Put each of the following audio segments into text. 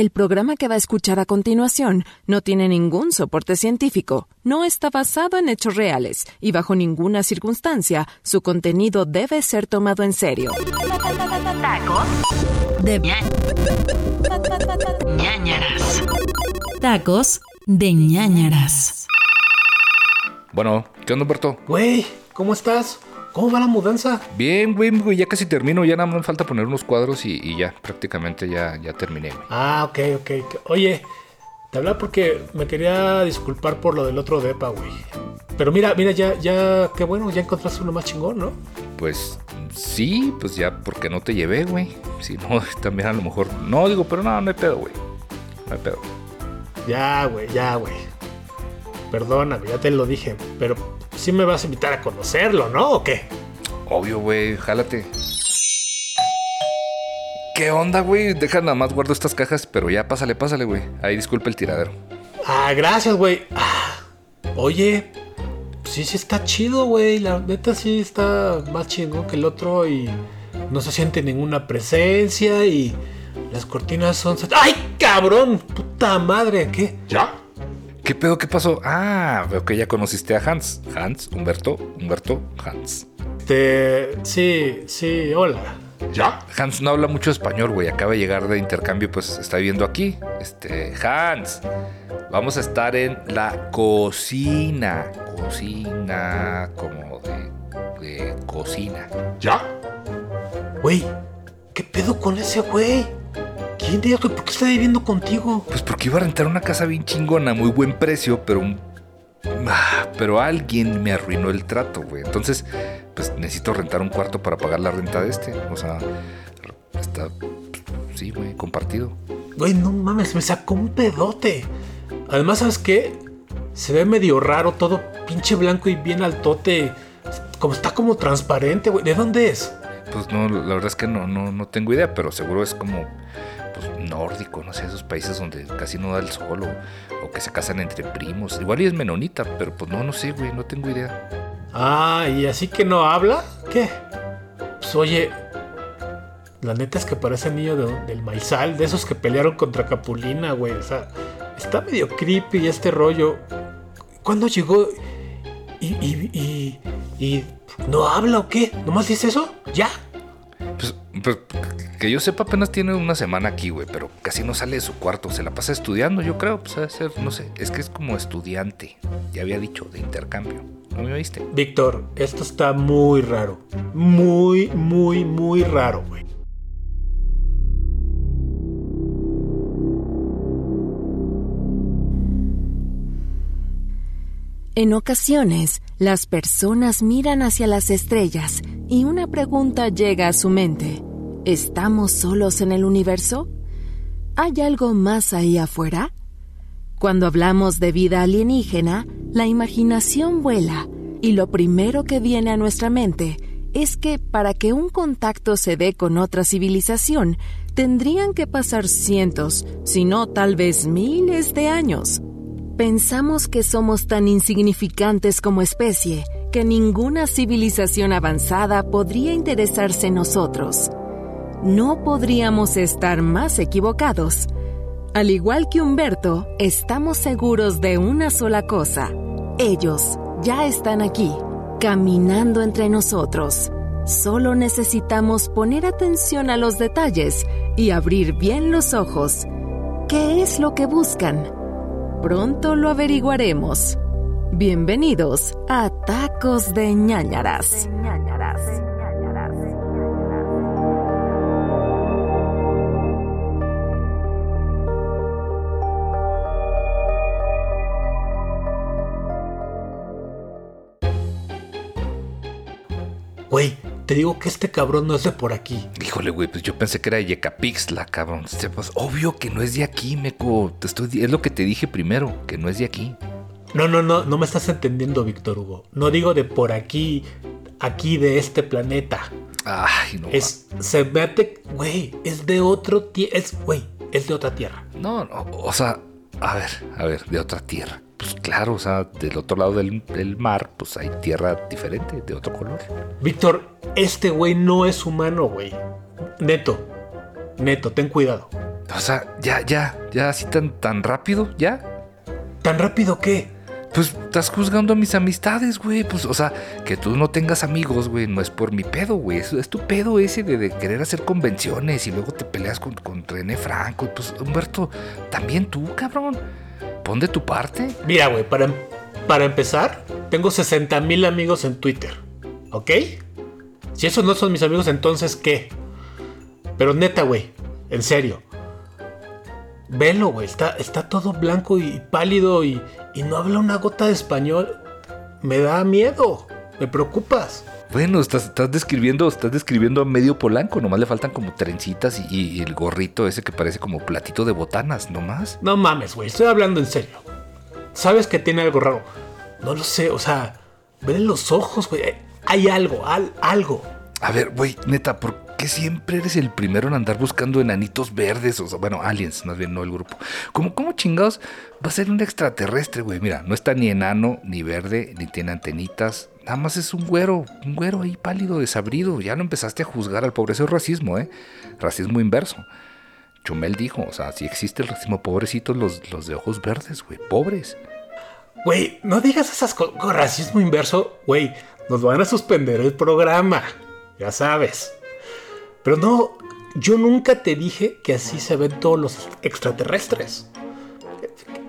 El programa que va a escuchar a continuación no tiene ningún soporte científico, no está basado en hechos reales y bajo ninguna circunstancia su contenido debe ser tomado en serio. Tacos de ñañaras. Tacos de ñañaras. Bueno, ¿qué onda, Humberto? Güey, ¿cómo estás? ¿Cómo va la mudanza? Bien, güey, güey, ya casi termino. Ya nada más me falta poner unos cuadros y, y ya, prácticamente ya, ya terminé, güey. Ah, ok, ok. Oye, te hablaba porque me quería disculpar por lo del otro depa, güey. Pero mira, mira, ya, ya, qué bueno, ya encontraste uno más chingón, ¿no? Pues sí, pues ya porque no te llevé, güey. Si no, también a lo mejor. No, digo, pero no, no hay pedo, güey. No hay pedo. Ya, güey, ya, güey. Perdóname, ya te lo dije, pero sí me vas a invitar a conocerlo, ¿no? ¿O qué? Obvio, güey, jálate. ¿Qué onda, güey? Deja nada más guardo estas cajas, pero ya pásale, pásale, güey. Ahí disculpa el tiradero. Ah, gracias, güey. Ah, oye, sí, sí está chido, güey. La neta sí está más chingón que el otro y no se siente ninguna presencia y las cortinas son... ¡Ay, cabrón! ¡Puta madre! ¿Qué? ¿Ya? ¿Qué pedo? ¿Qué pasó? Ah, veo que ya conociste a Hans. Hans, Humberto, Humberto, Hans. Este... Sí, sí, hola. ¿Ya? Hans no habla mucho español, güey. Acaba de llegar de intercambio, pues está viviendo aquí. Este, Hans, vamos a estar en la cocina. Cocina, como de, de cocina. ¿Ya? Güey, ¿qué pedo con ese güey? ¿Por qué está viviendo contigo? Pues porque iba a rentar una casa bien chingona, muy buen precio, pero un... Ah, pero alguien me arruinó el trato, güey. Entonces, pues necesito rentar un cuarto para pagar la renta de este. O sea, está... Sí, güey, compartido. Güey, no mames, me sacó un pedote. Además, ¿sabes qué? Se ve medio raro, todo pinche blanco y bien altote. Como está como transparente, güey. ¿De dónde es? Pues no, la verdad es que no, no, no tengo idea, pero seguro es como nórdico, no sé, esos países donde casi no da el sol o, que se casan entre primos. Igual y es menonita, pero pues no, no sé, güey, no tengo idea. Ah, ¿y así que no habla? ¿Qué? Pues oye, la neta es que parece niño de, del maizal, de esos que pelearon contra Capulina, güey. O sea, está medio creepy este rollo. ¿Cuándo llegó? Y, y, y, y ¿No habla o qué? ¿Nomás dice eso? ¿Ya? Pues, pues, que yo sepa, apenas tiene una semana aquí, güey, pero casi no sale de su cuarto. Se la pasa estudiando, yo creo. Pues, a ser, no sé, es que es como estudiante. Ya había dicho, de intercambio. ¿No me oíste? Víctor, esto está muy raro. Muy, muy, muy raro, güey. En ocasiones, las personas miran hacia las estrellas y una pregunta llega a su mente. ¿Estamos solos en el universo? ¿Hay algo más ahí afuera? Cuando hablamos de vida alienígena, la imaginación vuela y lo primero que viene a nuestra mente es que para que un contacto se dé con otra civilización, tendrían que pasar cientos, si no tal vez miles de años. Pensamos que somos tan insignificantes como especie que ninguna civilización avanzada podría interesarse en nosotros. No podríamos estar más equivocados. Al igual que Humberto, estamos seguros de una sola cosa. Ellos ya están aquí, caminando entre nosotros. Solo necesitamos poner atención a los detalles y abrir bien los ojos. ¿Qué es lo que buscan? Pronto lo averiguaremos. Bienvenidos a Tacos de ñañaras. Güey, te digo que este cabrón no es de por aquí. Híjole, güey, pues yo pensé que era de Yecapixtla, cabrón. Pues, obvio que no es de aquí, meco. Te estoy, es lo que te dije primero, que no es de aquí. No, no, no, no me estás entendiendo, Víctor Hugo. No digo de por aquí, aquí de este planeta. Ay, no. Es, se mete, güey, es de otro es, güey, es de otra tierra. No, no, o sea, a ver, a ver, de otra tierra. Pues claro, o sea, del otro lado del, del mar, pues hay tierra diferente, de otro color. Víctor, este güey no es humano, güey. Neto, neto, ten cuidado. O sea, ya, ya, ya así tan, tan rápido, ya. ¿Tan rápido qué? Pues estás juzgando a mis amistades, güey. Pues, o sea, que tú no tengas amigos, güey, no es por mi pedo, güey. Es, es tu pedo ese de, querer hacer convenciones y luego te peleas con, con René Franco. Pues, Humberto, también tú, cabrón. Pon de tu parte. Mira, güey, para, para empezar, tengo 60 mil amigos en Twitter. ¿Ok? Si esos no son mis amigos, entonces ¿qué? Pero neta, güey, en serio. Velo, güey, está, está todo blanco y pálido y, y no habla una gota de español. Me da miedo, me preocupas. Bueno, estás, estás describiendo, estás describiendo a medio polanco, nomás le faltan como trencitas y, y el gorrito ese que parece como platito de botanas, nomás. No mames, güey, estoy hablando en serio. Sabes que tiene algo raro. No lo sé, o sea, ven los ojos, güey. Hay algo, al- algo. A ver, güey, neta, ¿por qué siempre eres el primero en andar buscando enanitos verdes? O sea, bueno, aliens, más bien, no el grupo. ¿Cómo, cómo chingados va a ser un extraterrestre, güey? Mira, no está ni enano, ni verde, ni tiene antenitas. Nada más es un güero, un güero ahí pálido, desabrido. Ya no empezaste a juzgar al pobre. Eso es racismo, ¿eh? Racismo inverso. Chumel dijo, o sea, si existe el racismo, pobrecitos los, los de ojos verdes, güey, pobres. Güey, no digas esas cosas racismo inverso, güey. Nos van a suspender el programa. Ya sabes. Pero no, yo nunca te dije que así se ven todos los extraterrestres.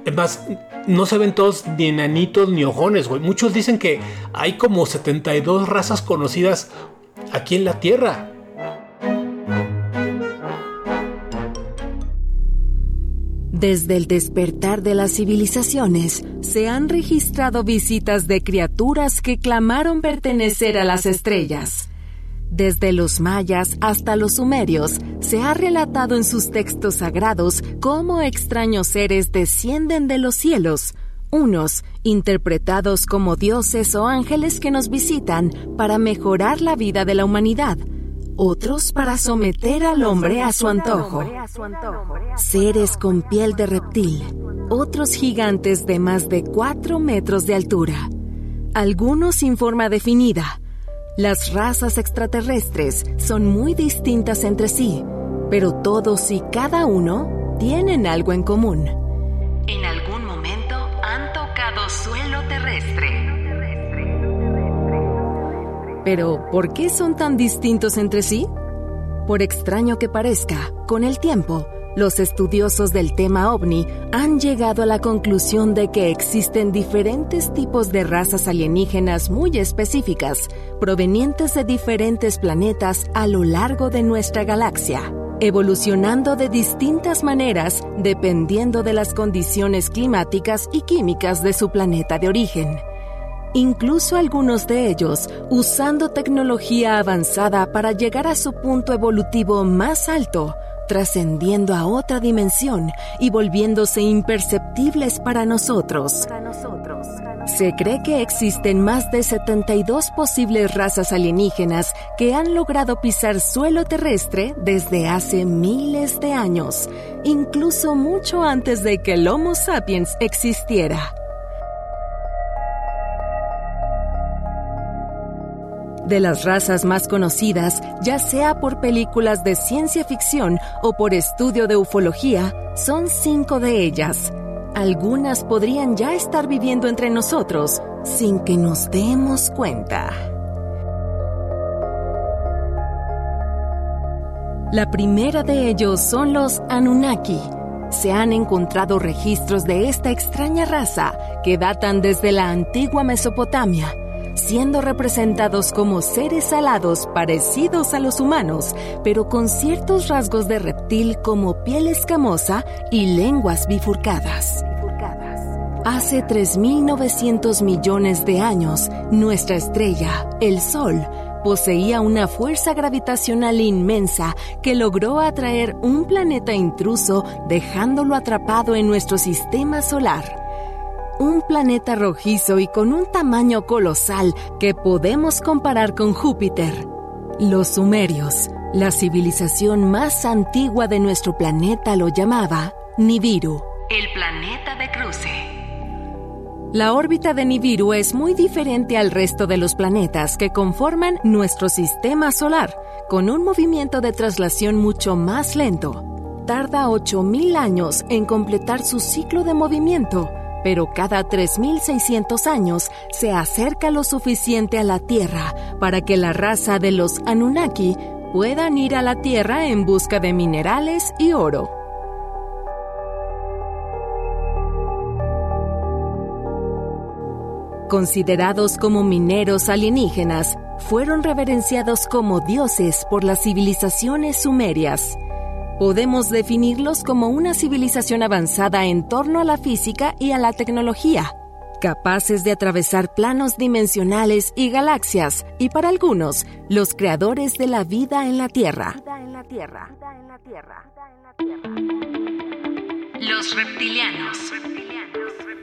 Es más, no se ven todos ni enanitos ni ojones, güey. Muchos dicen que hay como 72 razas conocidas aquí en la Tierra. Desde el despertar de las civilizaciones, se han registrado visitas de criaturas que clamaron pertenecer a las estrellas. Desde los mayas hasta los sumerios, se ha relatado en sus textos sagrados cómo extraños seres descienden de los cielos, unos interpretados como dioses o ángeles que nos visitan para mejorar la vida de la humanidad, otros para someter al hombre a su antojo. Seres con piel de reptil, otros gigantes de más de 4 metros de altura, algunos sin forma definida. Las razas extraterrestres son muy distintas entre sí, pero todos y cada uno tienen algo en común. En algún momento han tocado suelo terrestre. Pero, ¿por qué son tan distintos entre sí? Por extraño que parezca, con el tiempo, los estudiosos del tema ovni han llegado a la conclusión de que existen diferentes tipos de razas alienígenas muy específicas, provenientes de diferentes planetas a lo largo de nuestra galaxia, evolucionando de distintas maneras dependiendo de las condiciones climáticas y químicas de su planeta de origen. Incluso algunos de ellos usando tecnología avanzada para llegar a su punto evolutivo más alto, trascendiendo a otra dimensión y volviéndose imperceptibles para nosotros. Se cree que existen más de 72 posibles razas alienígenas que han logrado pisar suelo terrestre desde hace miles de años, incluso mucho antes de que el Homo sapiens existiera. De las razas más conocidas, ya sea por películas de ciencia ficción o por estudio de ufología, son cinco de ellas. Algunas podrían ya estar viviendo entre nosotros sin que nos demos cuenta. La primera de ellos son los Anunnaki. Se han encontrado registros de esta extraña raza que datan desde la antigua Mesopotamia siendo representados como seres alados parecidos a los humanos, pero con ciertos rasgos de reptil como piel escamosa y lenguas bifurcadas. Hace 3.900 millones de años, nuestra estrella, el Sol, poseía una fuerza gravitacional inmensa que logró atraer un planeta intruso dejándolo atrapado en nuestro sistema solar un planeta rojizo y con un tamaño colosal que podemos comparar con Júpiter. Los sumerios, la civilización más antigua de nuestro planeta, lo llamaba Nibiru. El planeta de cruce. La órbita de Nibiru es muy diferente al resto de los planetas que conforman nuestro sistema solar, con un movimiento de traslación mucho más lento. tarda 8.000 años en completar su ciclo de movimiento, pero cada 3.600 años se acerca lo suficiente a la Tierra para que la raza de los Anunnaki puedan ir a la Tierra en busca de minerales y oro. Considerados como mineros alienígenas, fueron reverenciados como dioses por las civilizaciones sumerias. Podemos definirlos como una civilización avanzada en torno a la física y a la tecnología, capaces de atravesar planos dimensionales y galaxias, y para algunos, los creadores de la vida en la Tierra. Los reptilianos.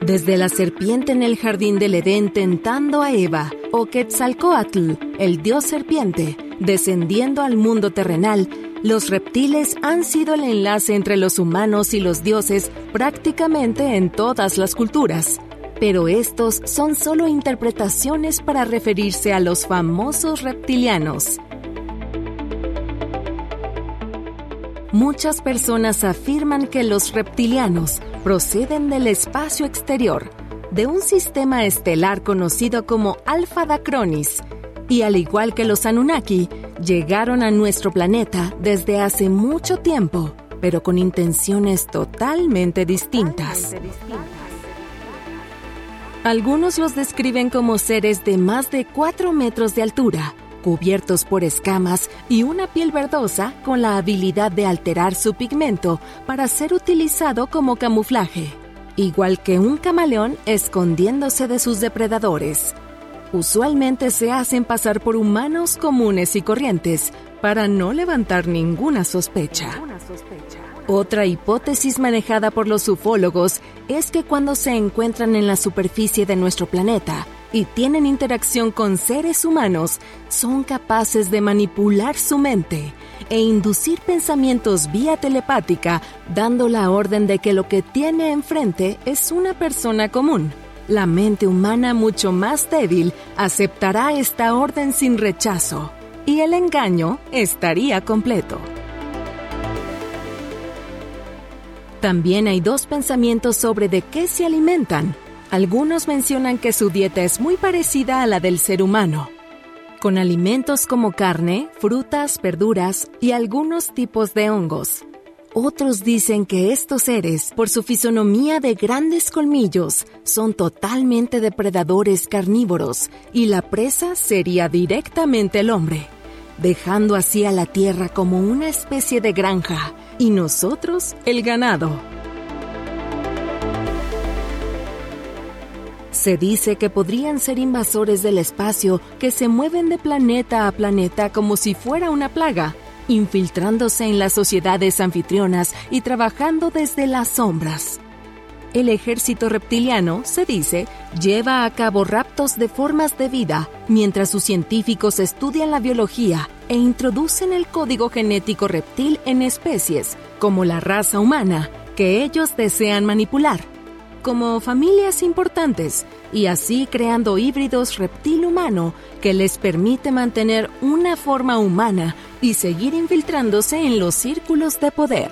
Desde la serpiente en el jardín del Edén tentando a Eva, o Quetzalcoatl, el dios serpiente, descendiendo al mundo terrenal, los reptiles han sido el enlace entre los humanos y los dioses prácticamente en todas las culturas. Pero estos son solo interpretaciones para referirse a los famosos reptilianos. Muchas personas afirman que los reptilianos proceden del espacio exterior, de un sistema estelar conocido como Alpha Dacronis, y al igual que los Anunnaki, llegaron a nuestro planeta desde hace mucho tiempo, pero con intenciones totalmente distintas. Algunos los describen como seres de más de 4 metros de altura, cubiertos por escamas y una piel verdosa con la habilidad de alterar su pigmento para ser utilizado como camuflaje, igual que un camaleón escondiéndose de sus depredadores. Usualmente se hacen pasar por humanos comunes y corrientes para no levantar ninguna sospecha. Otra hipótesis manejada por los ufólogos es que cuando se encuentran en la superficie de nuestro planeta y tienen interacción con seres humanos, son capaces de manipular su mente e inducir pensamientos vía telepática, dando la orden de que lo que tiene enfrente es una persona común. La mente humana mucho más débil aceptará esta orden sin rechazo y el engaño estaría completo. También hay dos pensamientos sobre de qué se alimentan. Algunos mencionan que su dieta es muy parecida a la del ser humano, con alimentos como carne, frutas, verduras y algunos tipos de hongos. Otros dicen que estos seres, por su fisonomía de grandes colmillos, son totalmente depredadores carnívoros y la presa sería directamente el hombre, dejando así a la Tierra como una especie de granja y nosotros el ganado. Se dice que podrían ser invasores del espacio que se mueven de planeta a planeta como si fuera una plaga, infiltrándose en las sociedades anfitrionas y trabajando desde las sombras. El ejército reptiliano, se dice, lleva a cabo raptos de formas de vida mientras sus científicos estudian la biología e introducen el código genético reptil en especies, como la raza humana, que ellos desean manipular, como familias importantes, y así creando híbridos reptil-humano que les permite mantener una forma humana y seguir infiltrándose en los círculos de poder.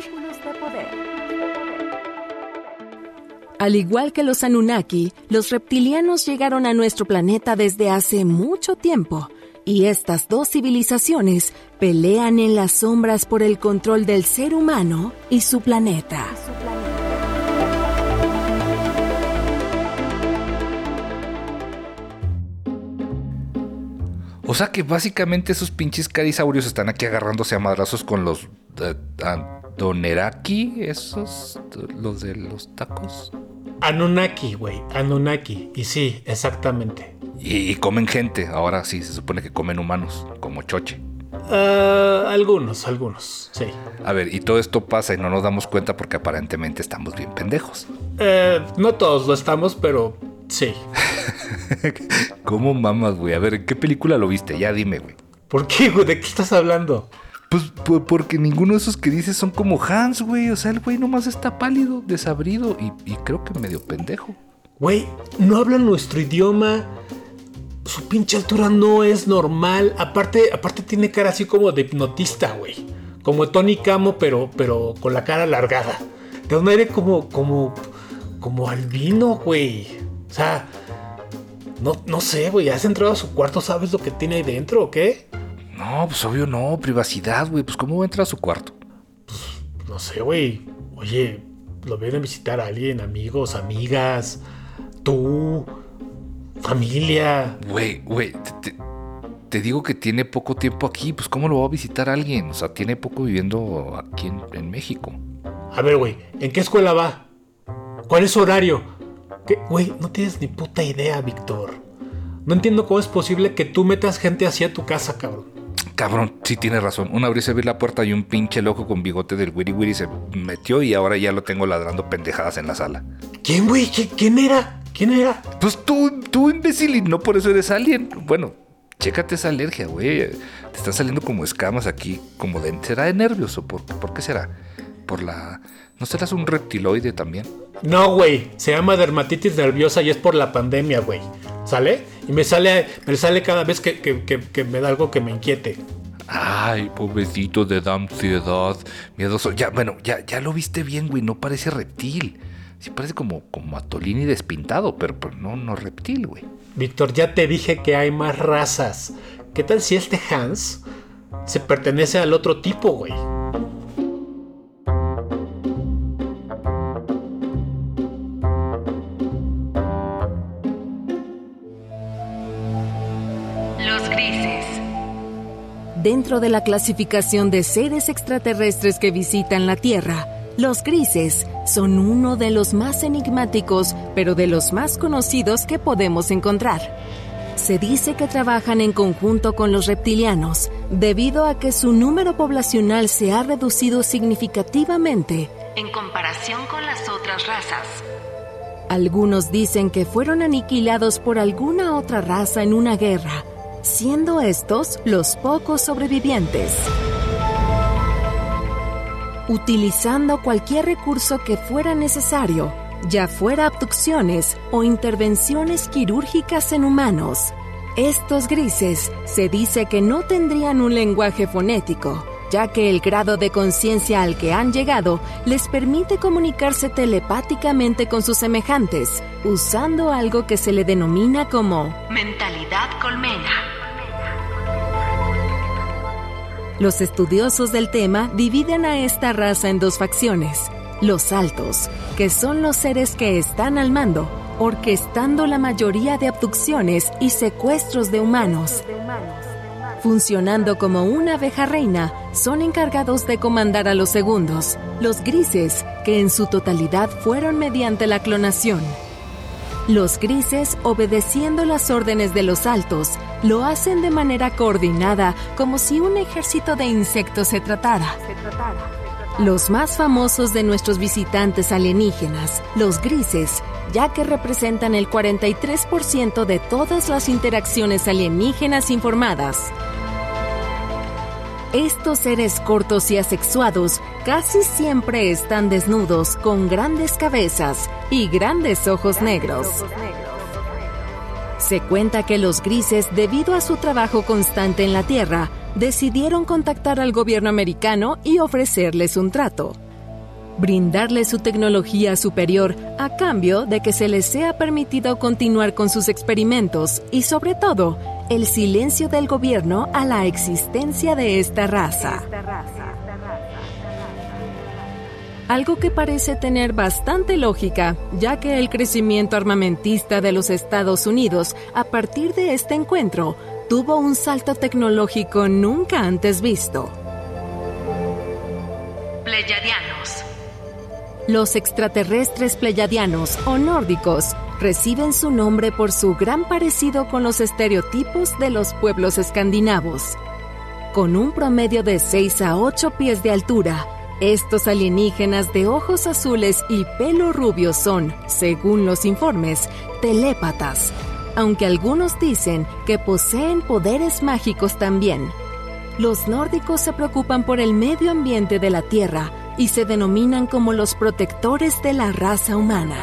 Al igual que los Anunnaki, los reptilianos llegaron a nuestro planeta desde hace mucho tiempo, y estas dos civilizaciones pelean en las sombras por el control del ser humano y su planeta. O sea que básicamente esos pinches carisaurios están aquí agarrándose a madrazos con los Doneraki, esos, los de los tacos. Anunnaki, güey, Anunnaki. Y sí, exactamente. Y, comen gente, ahora sí, se supone que comen humanos, como choche. Ah, algunos, algunos, sí. A ver, y todo esto pasa y no nos damos cuenta porque aparentemente estamos bien pendejos. Eh, no todos lo estamos, pero sí. ¿Cómo mamas, güey? A ver, ¿en qué película lo viste? Ya dime, güey. ¿Por qué, güey? ¿De qué estás hablando? Pues porque ninguno de esos que dices son como Hans, güey. O sea, el güey nomás está pálido, desabrido y, creo que medio pendejo. Güey, no habla nuestro idioma. Su pinche altura no es normal. Aparte, aparte tiene cara así como de hipnotista, güey. como Tony Camo, pero, pero con la cara alargada. De un aire como, como, como albino, güey. O sea, no, no sé, güey. ¿Has entrado a su cuarto? ¿Sabes lo que tiene ahí dentro o qué? No, pues obvio no, privacidad, güey. Pues ¿cómo va a entrar a su cuarto? No sé, güey. Oye, lo viene a visitar a alguien, amigos, amigas, tú, familia. Güey, güey, te, te- te digo que tiene poco tiempo aquí, pues ¿cómo lo va a visitar alguien? O sea, tiene poco viviendo aquí en, en México. A ver, güey, ¿en qué escuela va? ¿Cuál es su horario? ¿Qué? Güey, no tienes ni puta idea, Víctor. No entiendo cómo es posible que tú metas gente así a tu casa, cabrón. Cabrón, sí tiene razón. Una vez abrí la puerta y un pinche loco con bigote del Wiri Wiri se metió y ahora ya lo tengo ladrando pendejadas en la sala. ¿Quién, güey? ¿Qui- ¿Quién era? ¿Quién era? Pues tú, tú imbécil, y no por eso eres alien. Bueno, chécate esa alergia, güey. Te están saliendo como escamas aquí, como de... ¿Será de nervios o por, por qué será? Por la... ¿No serás un reptiloide también? No, güey. Se llama dermatitis nerviosa y es por la pandemia, güey. ¿Sale? Y me sale, me sale cada vez que, que- que- que me da algo que me inquiete. Ay, pobrecito de da ansiedad, miedoso. Ya, bueno, ya, ya lo viste bien, güey. No parece reptil. Sí parece como, como atolini despintado, pero, pero no, no reptil, güey. Víctor, ya te dije que hay más razas. ¿Qué tal si este Hans se pertenece al otro tipo, güey? Dentro de la clasificación de seres extraterrestres que visitan la Tierra, los grises son uno de los más enigmáticos, pero de los más conocidos que podemos encontrar. Se dice que trabajan en conjunto con los reptilianos, debido a que su número poblacional se ha reducido significativamente. En comparación con las otras razas. Algunos dicen que fueron aniquilados por alguna otra raza en una guerra, siendo estos los pocos sobrevivientes. Utilizando cualquier recurso que fuera necesario, ya fuera abducciones o intervenciones quirúrgicas en humanos. Estos grises se dice que no tendrían un lenguaje fonético, ya que el grado de conciencia al que han llegado les permite comunicarse telepáticamente con sus semejantes, usando algo que se le denomina como Mentalidad colmena. Los estudiosos del tema dividen a esta raza en dos facciones. Los altos, que son los seres que están al mando, orquestando la mayoría de abducciones y secuestros de humanos. Funcionando como una abeja reina, son encargados de comandar a los segundos, los grises, que en su totalidad fueron mediante la clonación. Los grises, obedeciendo las órdenes de los altos, lo hacen de manera coordinada, como si un ejército de insectos se tratara. Los más famosos de nuestros visitantes alienígenas, los grises, ya que representan el 43% de todas las interacciones alienígenas informadas. Estos seres cortos y asexuados casi siempre están desnudos con grandes cabezas y grandes ojos negros. Se cuenta que los grises, debido a su trabajo constante en la Tierra, decidieron contactar al gobierno americano y ofrecerles un trato. Brindarles su tecnología superior a cambio de que se les sea permitido continuar con sus experimentos y sobre todo el silencio del gobierno a la existencia de esta raza. Algo que parece tener bastante lógica, ya que el crecimiento armamentista de los Estados Unidos a partir de este encuentro tuvo un salto tecnológico nunca antes visto. Pleyadianos. Los extraterrestres pleyadianos o nórdicos reciben su nombre por su gran parecido con los estereotipos de los pueblos escandinavos. Con un promedio de 6 a 8 pies de altura, estos alienígenas de ojos azules y pelo rubio son, según los informes, telépatas, aunque algunos dicen que poseen poderes mágicos también. Los nórdicos se preocupan por el medio ambiente de la Tierra y se denominan como los protectores de la raza humana.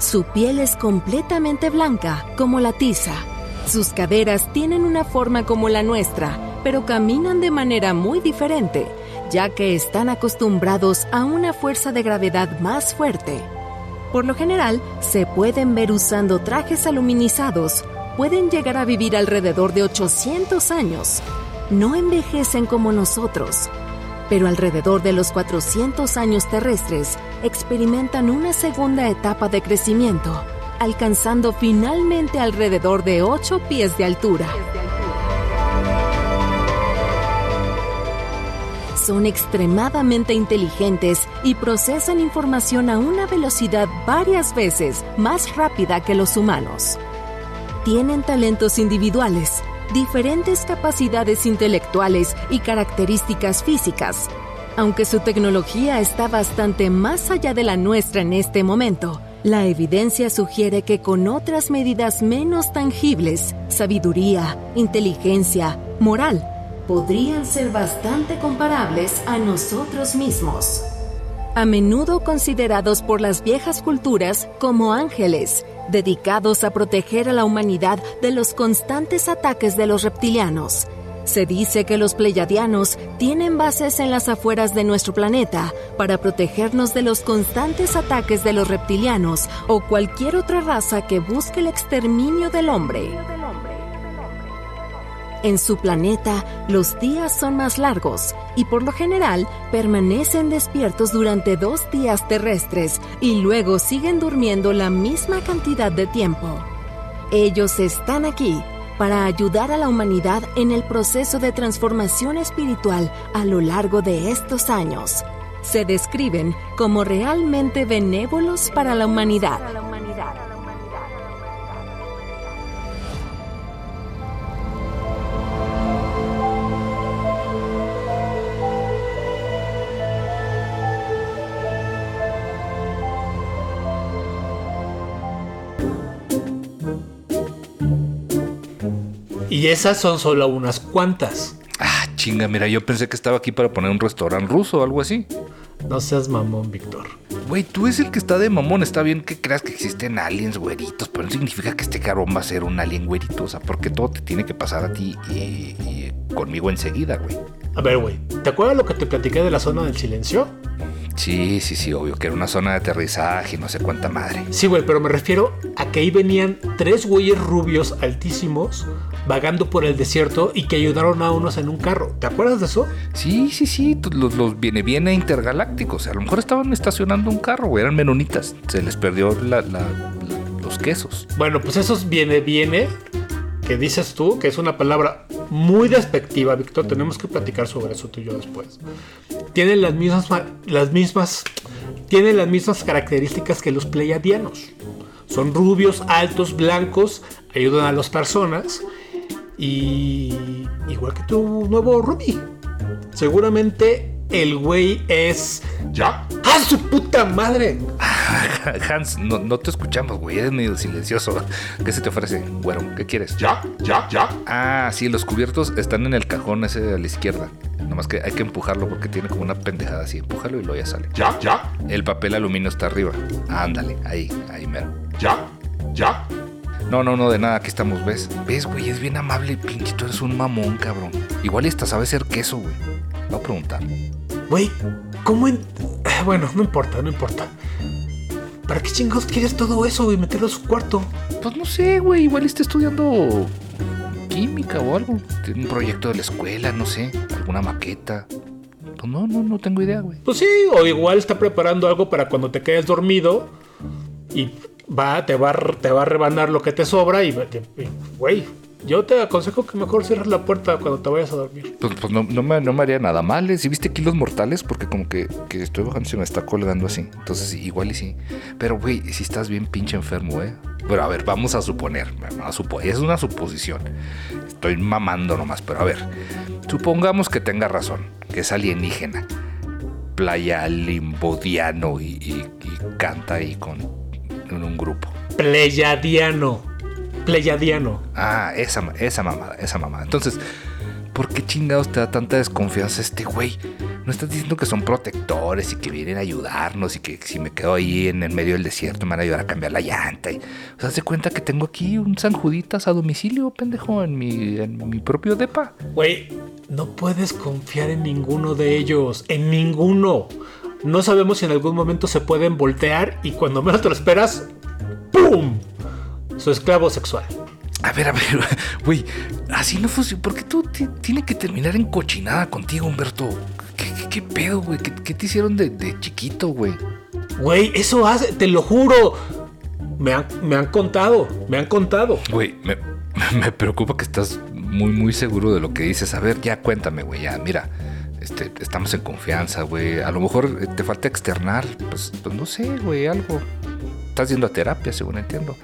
Su piel es completamente blanca, como la tiza. Sus caderas tienen una forma como la nuestra pero caminan de manera muy diferente, ya que están acostumbrados a una fuerza de gravedad más fuerte. Por lo general, se pueden ver usando trajes aluminizados, pueden llegar a vivir alrededor de 800 años. No envejecen como nosotros, pero alrededor de los 400 años terrestres experimentan una segunda etapa de crecimiento, alcanzando finalmente alrededor de 8 pies de altura. Son extremadamente inteligentes y procesan información a una velocidad varias veces más rápida que los humanos. Tienen talentos individuales, diferentes capacidades intelectuales y características físicas. Aunque su tecnología está bastante más allá de la nuestra en este momento, la evidencia sugiere que con otras medidas menos tangibles, sabiduría, inteligencia, moral, podrían ser bastante comparables a nosotros mismos. A menudo considerados por las viejas culturas como ángeles, dedicados a proteger a la humanidad de los constantes ataques de los reptilianos. Se dice que los pleyadianos tienen bases en las afueras de nuestro planeta para protegernos de los constantes ataques de los reptilianos o cualquier otra raza que busque el exterminio del hombre. En su planeta, los días son más largos y por lo general permanecen despiertos durante dos días terrestres y luego siguen durmiendo la misma cantidad de tiempo. Ellos están aquí para ayudar a la humanidad en el proceso de transformación espiritual a lo largo de estos años. Se describen como realmente benévolos para la humanidad. Y esas son solo unas cuantas. Ah, chinga, mira, yo pensé que estaba aquí para poner un restaurante ruso o algo así. No seas mamón, Víctor. Güey, tú es el que está de mamón. Está bien que creas que existen aliens güeritos, pero no significa que este cabrón va a ser un alien güerito. O sea, porque todo te tiene que pasar a ti y, y conmigo enseguida, güey. A ver, güey, ¿te acuerdas lo que te platiqué de la zona del silencio? Sí, sí, sí, obvio, que era una zona de aterrizaje y no sé cuánta madre. Sí, güey, pero me refiero a que ahí venían tres güeyes rubios altísimos vagando por el desierto y que ayudaron a unos en un carro. ¿Te acuerdas de eso? Sí, sí, sí, los, los viene, viene intergalácticos. A lo mejor estaban estacionando un carro, güey, eran menonitas. Se les perdió la- la- la- los quesos. Bueno, pues esos viene, viene, que dices tú, que es una palabra muy despectiva, Víctor. Tenemos que platicar sobre eso tú y yo después. Tienen las mismas, ma- las mismas, tienen las mismas características que los pleiadianos. Son rubios, altos, blancos, ayudan a las personas y igual que tu nuevo Ruby. Seguramente el güey es ya. ¡Ah, su puta madre! Hans, no, no te escuchamos, güey, eres medio silencioso. ¿Qué se te ofrece, güero? ¿Qué quieres? Ya, ya, ya. Ah, sí, los cubiertos están en el cajón ese a la izquierda. Nomás que hay que empujarlo porque tiene como una pendejada así. Empújalo y luego ya sale. Ya, ya, El papel aluminio está arriba. Ándale, ahí, ahí mero. ya, ya. No, no, no, de nada, aquí estamos, ¿ves? ¿Ves, güey? Es bien amable, pinche, tú eres un mamón, cabrón. Igual y hasta sabe ser queso, güey. Voy a preguntar. Güey, ¿cómo en... Bueno, no importa, no importa. ¿Para qué chingados quieres todo eso, güey? Meterlo a su cuarto. Pues no sé, güey, igual está estudiando química o algo. Tiene un proyecto de la escuela, no sé, alguna maqueta. Pues no, no, no tengo idea, güey. Pues sí, o igual está preparando algo para cuando te quedes dormido y va, te va, te va a rebanar lo que te sobra y, y- y, güey, yo te aconsejo que mejor cierres la puerta cuando te vayas a dormir. Pues, pues no, no me, no me haría nada mal, ¿eh? Si viste kilos mortales, porque como que, que estoy bajando y se me está colgando así. Entonces, igual y sí. Pero, güey, si estás bien pinche enfermo, ¿eh? Pero a ver, vamos a suponer. a supo- es una suposición. Estoy mamando nomás, pero a ver. Supongamos que tenga razón, que es alienígena. Playa limbodiano y, y- y canta ahí con, en un grupo. Pleyadiano. Pleyadiano. Ah, esa, esa mamada, esa mamada. Entonces, ¿por qué chingados te da tanta desconfianza este güey? no estás diciendo que son protectores y que vienen a ayudarnos y que si me quedo ahí en el medio del desierto me van a ayudar a cambiar la llanta. Y, o sea, se cuenta que tengo aquí un San Juditas a domicilio, pendejo, en mi, en mi propio depa. Güey, no puedes confiar en ninguno de ellos, en ninguno. No sabemos si en algún momento se pueden voltear y cuando menos te lo esperas, ¡pum! Su esclavo sexual. A ver, a ver, güey, así no funciona. ¿Por qué tú ti- tiene que terminar en cochinada contigo, Humberto? ¿Qué, qué- qué pedo, güey? ¿Qué, qué te hicieron de, de chiquito, güey? Güey, eso hace, te lo juro. Me han, me han contado, me han contado. Güey, me, me preocupa que estás muy, muy seguro de lo que dices. A ver, ya cuéntame, güey, ya, mira. Este, estamos en confianza, güey. A lo mejor eh, te falta externar, pues, pues no sé, güey, algo. Estás yendo a terapia, según entiendo.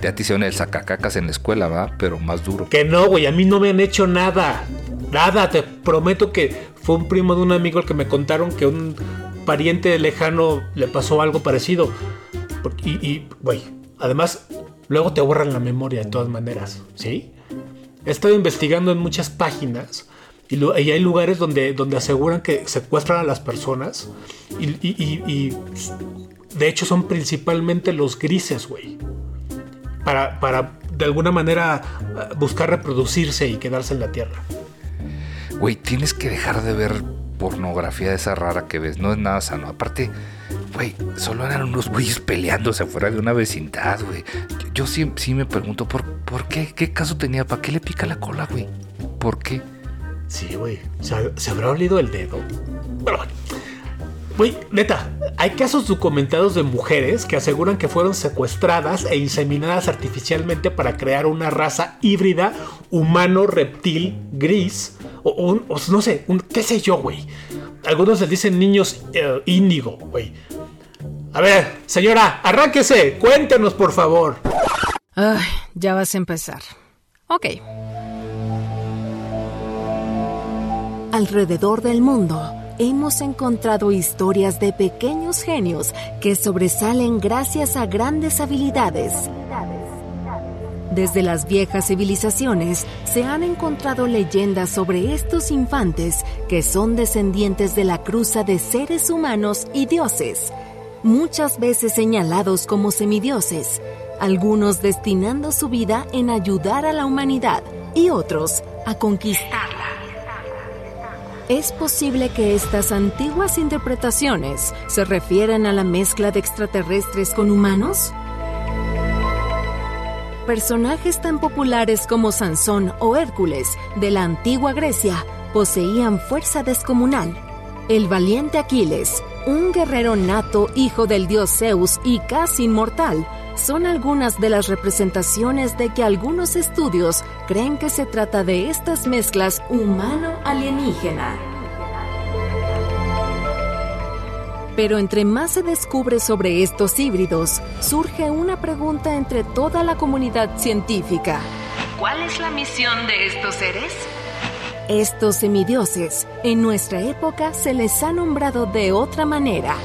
Ya te hicieron el sacacacas en la escuela, ¿verdad? Pero más duro. Que no, güey, a mí no me han hecho nada. Nada, te prometo que fue un primo de un amigo el que me contaron que un pariente lejano le pasó algo parecido. Y, güey, además, luego te borran la memoria de todas maneras, ¿sí? He estado investigando en muchas páginas y, y hay lugares donde, donde aseguran que secuestran a las personas y, de hecho son principalmente los grises, güey para, para de alguna manera buscar reproducirse y quedarse en la tierra. Güey, tienes que dejar de ver pornografía de esa rara que ves. No es nada sano. Aparte, güey, solo eran unos güeyes peleándose afuera de una vecindad, güey. Yo, yo sí, sí me pregunto, ¿por, ¿por qué? ¿Qué caso tenía? ¿Para qué le pica la cola, güey? ¿Por qué? Sí, güey. ¿Se, habrá olido el dedo? Bueno. Güey, neta, hay casos documentados de mujeres que aseguran que fueron secuestradas e inseminadas artificialmente para crear una raza híbrida humano-reptil gris. O, un- no sé, un, qué sé yo, güey. Algunos les dicen niños eh, índigo, güey. A ver, señora, arránquese, cuéntenos, por favor. Ay, ya vas a empezar. Ok. Alrededor del mundo hemos encontrado historias de pequeños genios que sobresalen gracias a grandes habilidades. Desde las viejas civilizaciones se han encontrado leyendas sobre estos infantes que son descendientes de la cruza de seres humanos y dioses, muchas veces señalados como semidioses, algunos destinando su vida en ayudar a la humanidad y otros a conquistarla. Es posible que estas antiguas interpretaciones se refieran a la mezcla de extraterrestres con humanos. Personajes tan populares como Sansón o Hércules de la antigua Grecia poseían fuerza descomunal. El valiente Aquiles, un guerrero nato hijo del dios Zeus y casi inmortal, son algunas de las representaciones de que algunos estudios creen que se trata de estas mezclas humano-alienígena. Pero entre más se descubre sobre estos híbridos, surge una pregunta entre toda la comunidad científica. ¿Cuál es la misión de estos seres? Estos semidioses, en nuestra época se les ha nombrado de otra manera.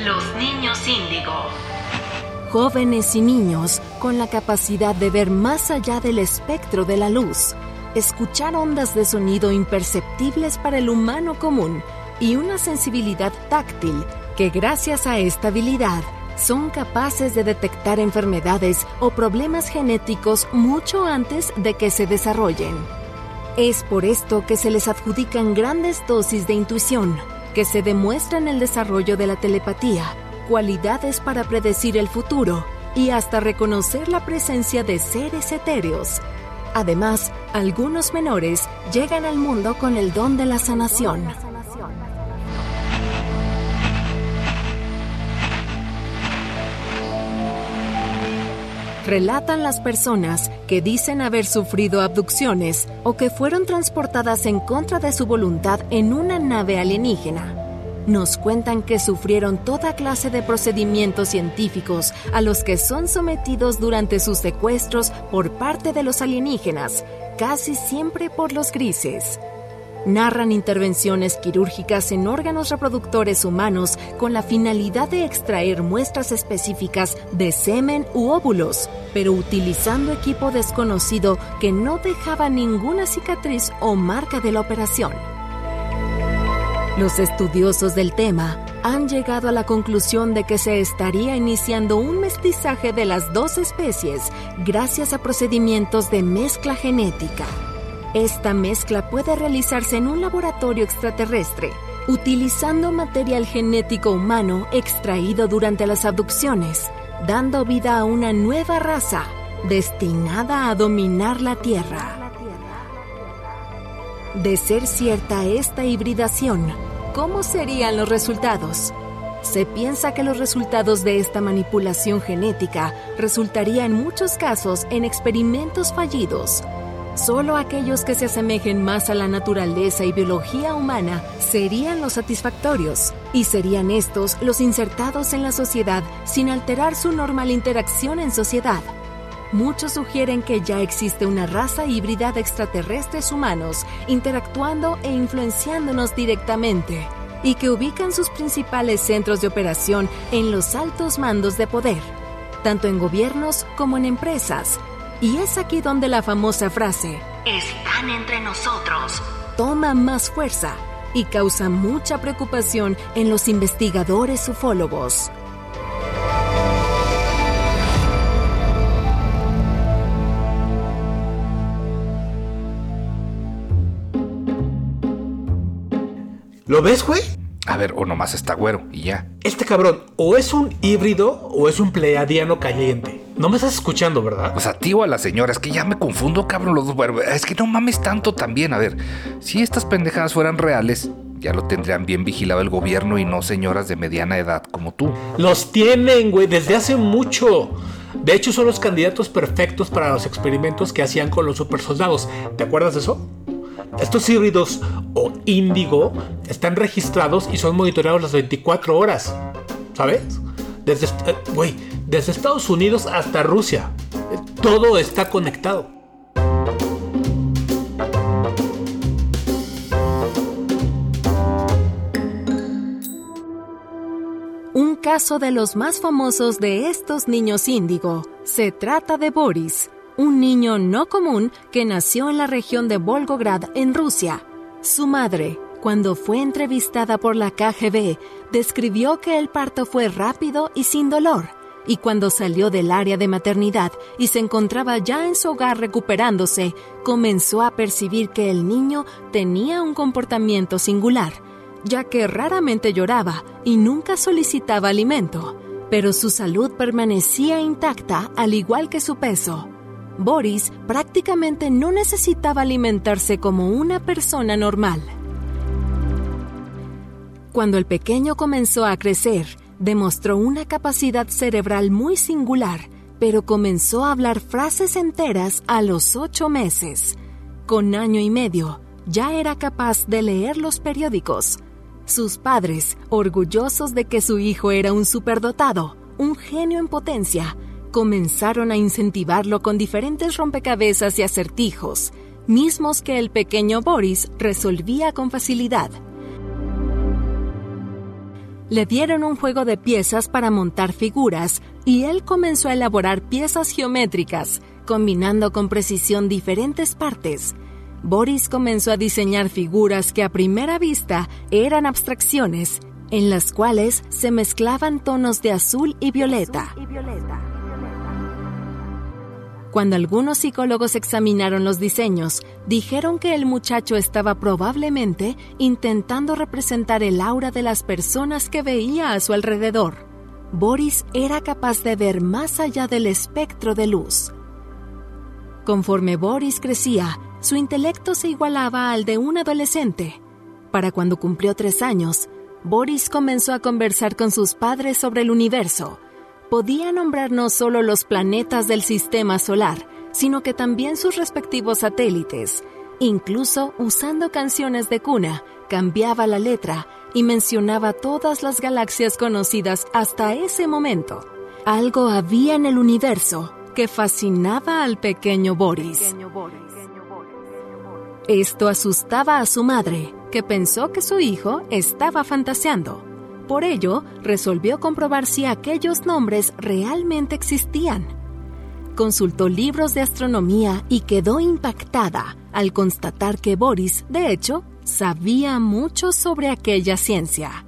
Los niños índigo. Jóvenes y niños con la capacidad de ver más allá del espectro de la luz, escuchar ondas de sonido imperceptibles para el humano común y una sensibilidad táctil que gracias a esta habilidad son capaces de detectar enfermedades o problemas genéticos mucho antes de que se desarrollen. Es por esto que se les adjudican grandes dosis de intuición, que se demuestra en el desarrollo de la telepatía, cualidades para predecir el futuro y hasta reconocer la presencia de seres etéreos. Además, algunos menores llegan al mundo con el don de la sanación. Relatan las personas que dicen haber sufrido abducciones o que fueron transportadas en contra de su voluntad en una nave alienígena. Nos cuentan que sufrieron toda clase de procedimientos científicos a los que son sometidos durante sus secuestros por parte de los alienígenas, casi siempre por los grises. Narran intervenciones quirúrgicas en órganos reproductores humanos con la finalidad de extraer muestras específicas de semen u óvulos, pero utilizando equipo desconocido que no dejaba ninguna cicatriz o marca de la operación. Los estudiosos del tema han llegado a la conclusión de que se estaría iniciando un mestizaje de las dos especies gracias a procedimientos de mezcla genética. Esta mezcla puede realizarse en un laboratorio extraterrestre, utilizando material genético humano extraído durante las abducciones, dando vida a una nueva raza destinada a dominar la Tierra. De ser cierta esta hibridación, ¿cómo serían los resultados? Se piensa que los resultados de esta manipulación genética resultaría en muchos casos en experimentos fallidos. Solo aquellos que se asemejen más a la naturaleza y biología humana serían los satisfactorios, y serían estos los insertados en la sociedad sin alterar su normal interacción en sociedad muchos sugieren que ya existe una raza híbrida de extraterrestres humanos interactuando e influenciándonos directamente y que ubican sus principales centros de operación en los altos mandos de poder, tanto en gobiernos como en empresas. Y es aquí donde la famosa frase, Están entre nosotros. toma más fuerza y causa mucha preocupación en los investigadores ufólogos. ¿Lo ves, güey? A ver, o nomás está güero y ya. Este cabrón o es un híbrido o es un pleiadiano caliente. No me estás escuchando, ¿verdad? O sea, tío a la señora, es que ya me confundo, cabrón, los dos. Es que no mames tanto también. A ver, si estas pendejadas fueran reales, ya lo tendrían bien vigilado el gobierno y no señoras de mediana edad como tú. Los tienen, güey, desde hace mucho. De hecho, son los candidatos perfectos para los experimentos que hacían con los supersoldados. ¿Te acuerdas de eso? Estos híbridos o índigo están registrados y son monitoreados las 24 horas. ¿Sabes? Desde, eh, desde Estados Unidos hasta Rusia. Todo está conectado. Un caso de los más famosos de estos niños índigo. Se trata de Boris, un niño no común que nació en la región de Volgograd, en Rusia. Su madre, cuando fue entrevistada por la KGB, describió que el parto fue rápido y sin dolor, y cuando salió del área de maternidad y se encontraba ya en su hogar recuperándose, comenzó a percibir que el niño tenía un comportamiento singular, ya que raramente lloraba y nunca solicitaba alimento, pero su salud permanecía intacta al igual que su peso. Boris prácticamente no necesitaba alimentarse como una persona normal. Cuando el pequeño comenzó a crecer, demostró una capacidad cerebral muy singular, pero comenzó a hablar frases enteras a los ocho meses. Con año y medio, ya era capaz de leer los periódicos. Sus padres, orgullosos de que su hijo era un superdotado, un genio en potencia, comenzaron a incentivarlo con diferentes rompecabezas y acertijos, mismos que el pequeño Boris resolvía con facilidad. Le dieron un juego de piezas para montar figuras y él comenzó a elaborar piezas geométricas, combinando con precisión diferentes partes. Boris comenzó a diseñar figuras que a primera vista eran abstracciones, en las cuales se mezclaban tonos de azul y violeta. Cuando algunos psicólogos examinaron los diseños, dijeron que el muchacho estaba probablemente intentando representar el aura de las personas que veía a su alrededor. Boris era capaz de ver más allá del espectro de luz. Conforme Boris crecía, su intelecto se igualaba al de un adolescente. Para cuando cumplió tres años, Boris comenzó a conversar con sus padres sobre el universo. Podía nombrar no solo los planetas del sistema solar, sino que también sus respectivos satélites. Incluso usando canciones de cuna, cambiaba la letra y mencionaba todas las galaxias conocidas hasta ese momento. Algo había en el universo que fascinaba al pequeño Boris. Esto asustaba a su madre, que pensó que su hijo estaba fantaseando. Por ello, resolvió comprobar si aquellos nombres realmente existían. Consultó libros de astronomía y quedó impactada al constatar que Boris, de hecho, sabía mucho sobre aquella ciencia.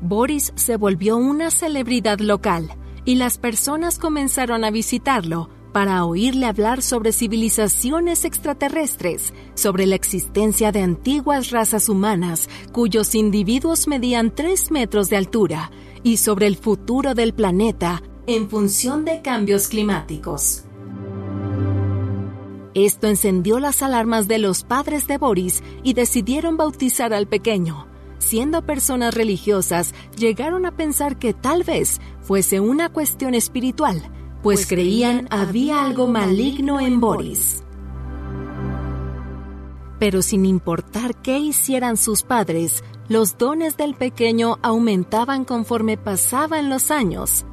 Boris se volvió una celebridad local y las personas comenzaron a visitarlo para oírle hablar sobre civilizaciones extraterrestres, sobre la existencia de antiguas razas humanas cuyos individuos medían 3 metros de altura y sobre el futuro del planeta en función de cambios climáticos. Esto encendió las alarmas de los padres de Boris y decidieron bautizar al pequeño. Siendo personas religiosas, llegaron a pensar que tal vez fuese una cuestión espiritual, pues, creían había algo maligno en Boris. Pero sin importar qué hicieran sus padres, los dones del pequeño aumentaban conforme pasaban los años.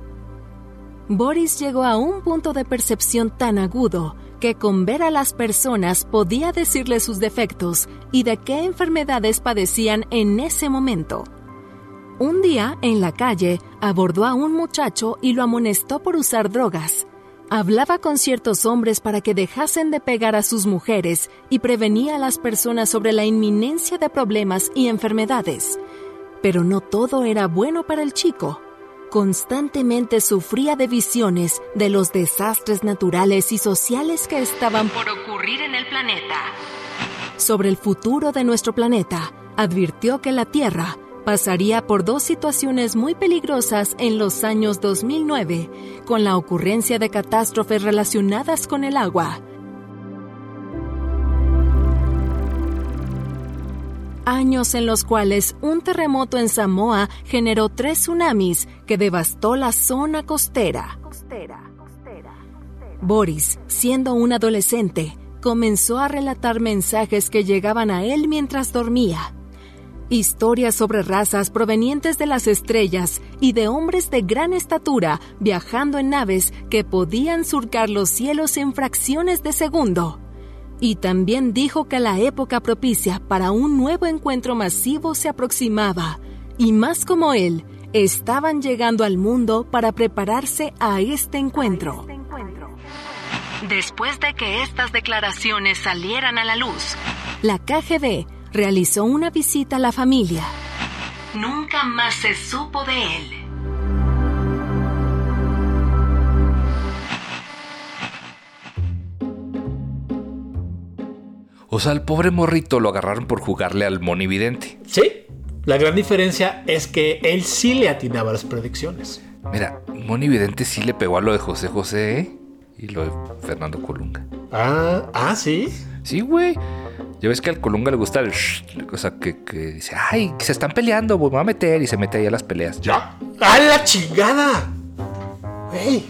Boris llegó a un punto de percepción tan agudo que con ver a las personas podía decirles sus defectos y de qué enfermedades padecían en ese momento. Un día, en la calle, abordó a un muchacho y lo amonestó por usar drogas. Hablaba con ciertos hombres para que dejasen de pegar a sus mujeres y prevenía a las personas sobre la inminencia de problemas y enfermedades. Pero no todo era bueno para el chico. Constantemente sufría de visiones de los desastres naturales y sociales que estaban Por ocurrir en el planeta. sobre el futuro de nuestro planeta, advirtió que la Tierra pasaría por dos situaciones muy peligrosas en los años 2009, con la ocurrencia de catástrofes relacionadas con el agua. Años en los cuales un terremoto en Samoa generó tres tsunamis que devastó la zona costera. Boris, siendo un adolescente, comenzó a relatar mensajes que llegaban a él mientras dormía. Historias sobre razas provenientes de las estrellas y de hombres de gran estatura viajando en naves que podían surcar los cielos en fracciones de segundo. Y también dijo que la época propicia para un nuevo encuentro masivo se aproximaba, y más como él, estaban llegando al mundo para prepararse a este encuentro. Después de que estas declaraciones salieran a la luz, La KGB realizó una visita a la familia. nunca más se supo de él. O sea, al pobre morrito lo agarraron por jugarle al monividente. Sí, la gran diferencia es que él sí le atinaba las predicciones. Mira, monividente sí le pegó a lo de José José ¿eh? y lo de Fernando Colunga. Ah, ah, sí. Sí, güey. Ya ves que al Colunga le gusta el... shh, O sea, que, que dice, ay, se están peleando, voy a meter y se mete ahí a las peleas. ¿Ya? ¡A la chingada! ¡Ey!